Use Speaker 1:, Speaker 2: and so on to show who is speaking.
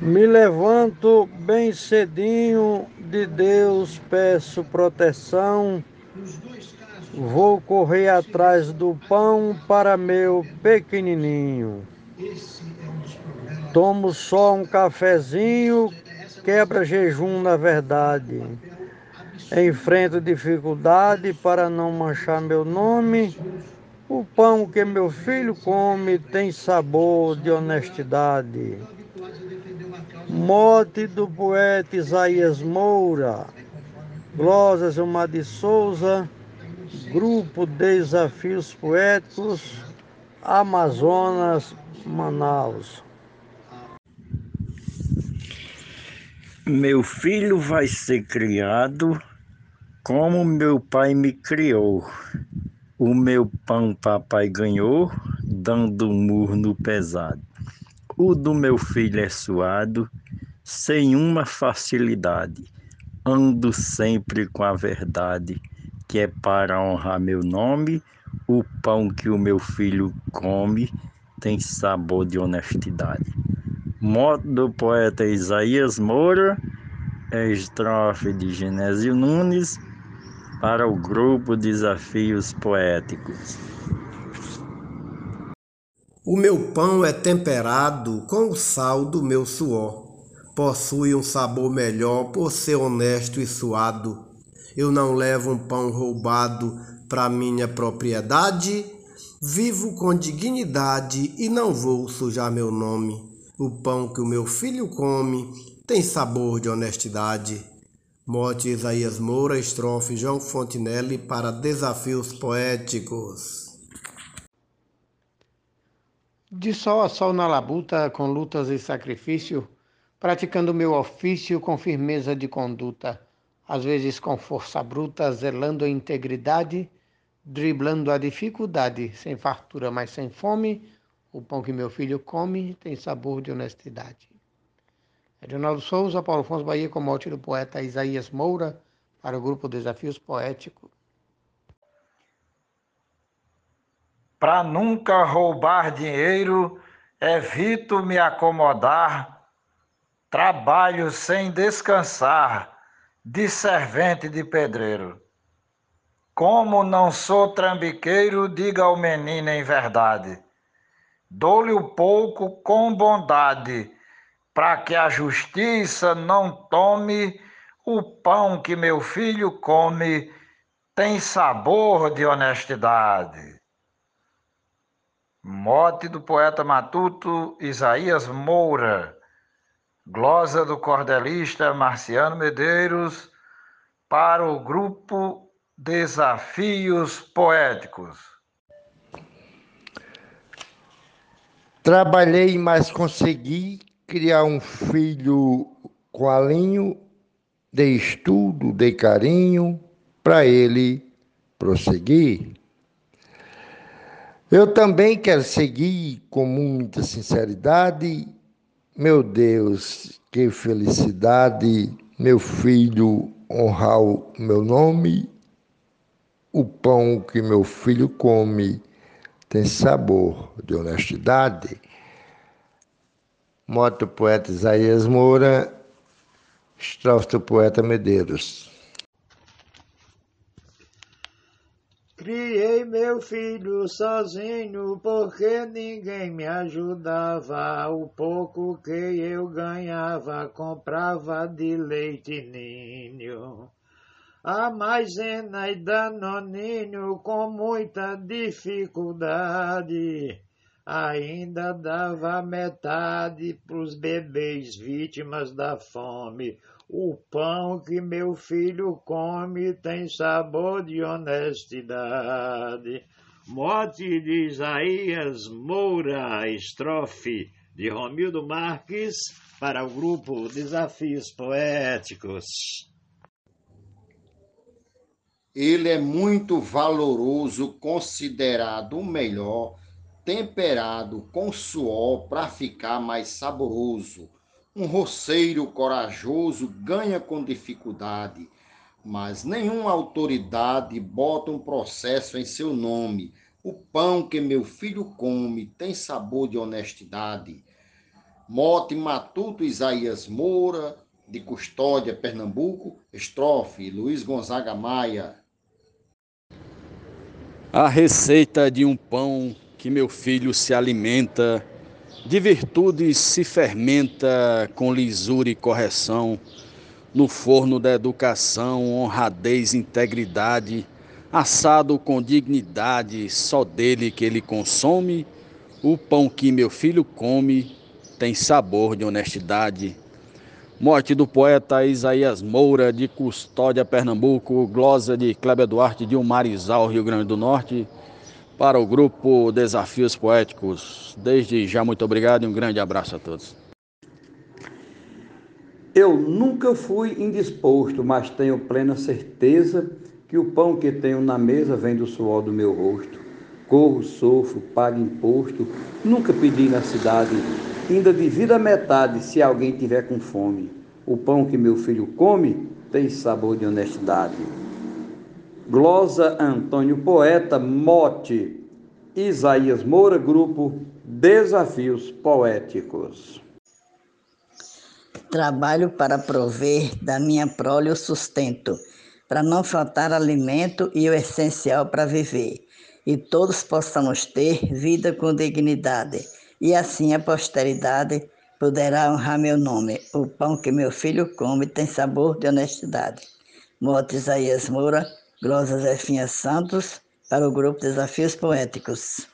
Speaker 1: Me levanto bem cedinho, de Deus peço proteção. Vou correr atrás do pão para meu pequenininho. Tomo só um cafezinho, quebra jejum na verdade. Enfrento dificuldade para não manchar meu nome. O pão que meu filho come tem sabor de honestidade. Mote do poeta Isaías Moura, Glosas Omar de Souza, Grupo Desafios Poéticos, Amazonas, Manaus.
Speaker 2: Meu filho vai ser criado como meu pai me criou. O meu pão papai ganhou, dando murro no pesado. O do meu filho é suado, sem uma facilidade. Ando sempre com a verdade, que é para honrar meu nome. O pão que o meu filho come tem sabor de honestidade. Moto do poeta Isaías Moura, estrofe de Genésio Nunes, para o grupo Desafios Poéticos.
Speaker 3: O meu pão é temperado com o sal do meu suor possui um sabor melhor por ser honesto e suado. Eu não levo um pão roubado para minha propriedade, vivo com dignidade e não vou sujar meu nome. O pão que o meu filho come tem sabor de honestidade. Mote Isaías Moura, estrofe João Fontinelli para Desafios Poéticos.
Speaker 4: De sol a sol na labuta, com lutas e sacrifício, praticando meu ofício com firmeza de conduta, às vezes com força bruta, zelando a integridade, driblando a dificuldade, sem fartura, mas sem fome, o pão que meu filho come tem sabor de honestidade. Edinaldo Souza, Paulo Afonso Bahia, com mote do poeta Isaías Moura, para o grupo Desafios Poéticos.
Speaker 5: Para nunca roubar dinheiro, evito me acomodar Trabalho sem descansar, de servente de pedreiro. Como não sou trambiqueiro, diga ao menino em verdade. Dou-lhe o pouco com bondade, para que a justiça não tome o pão que meu filho come, tem sabor de honestidade. Mote do poeta matuto Isaías Moura Glosa do cordelista Marciano Medeiros para o grupo Desafios Poéticos.
Speaker 6: Trabalhei, mas consegui criar um filho com alinho, dei estudo, dei carinho para ele prosseguir. Eu também quero seguir com muita sinceridade meu Deus, que felicidade, meu filho honrar o meu nome. O pão que meu filho come tem sabor de honestidade. Moto poeta Isaías Moura, estrofe do poeta Medeiros.
Speaker 7: Criei meu filho sozinho porque ninguém me ajudava. O pouco que eu ganhava comprava de leite ninho. A maisena e danoninho com muita dificuldade. Ainda dava metade pros bebês vítimas da fome. O pão que meu filho come tem sabor de honestidade. Mote de Isaías Moura, estrofe de Romildo Marques para o grupo Desafios Poéticos.
Speaker 8: Ele é muito valoroso, considerado o melhor, temperado com suor para ficar mais saboroso um roceiro corajoso ganha com dificuldade, mas nenhuma autoridade bota um processo em seu nome. O pão que meu filho come tem sabor de honestidade. Mote Matuto Isaías Moura, de Custódia, Pernambuco, estrofe Luiz Gonzaga Maia.
Speaker 9: A receita de um pão que meu filho se alimenta, de virtudes se fermenta com lisura e correção, no forno da educação, honradez, integridade, assado com dignidade, só dele que ele consome, o pão que meu filho come tem sabor de honestidade. Morte do poeta Isaías Moura, de Custódia, Pernambuco, glosa de Kleber Duarte, de Umarizal, Rio Grande do Norte, para o grupo Desafios Poéticos. Desde já, muito obrigado e um grande abraço a todos.
Speaker 10: Eu nunca fui indisposto, mas tenho plena certeza que o pão que tenho na mesa vem do suor do meu rosto. Corro, sofro, pago imposto, nunca pedi na cidade ainda divida metade se alguém tiver com fome. O pão que meu filho come tem sabor de honestidade. Glosa Antônio Poeta, mote Isaías Moura, grupo Desafios Poéticos.
Speaker 11: Trabalho para prover da minha prole o sustento, para não faltar alimento e o essencial para viver, e todos possamos ter vida com dignidade e assim a posteridade poderá honrar meu nome. O pão que meu filho come tem sabor de honestidade. Morte Isaías Moura, Glosa Zefinha Santos, para o grupo Desafios Poéticos.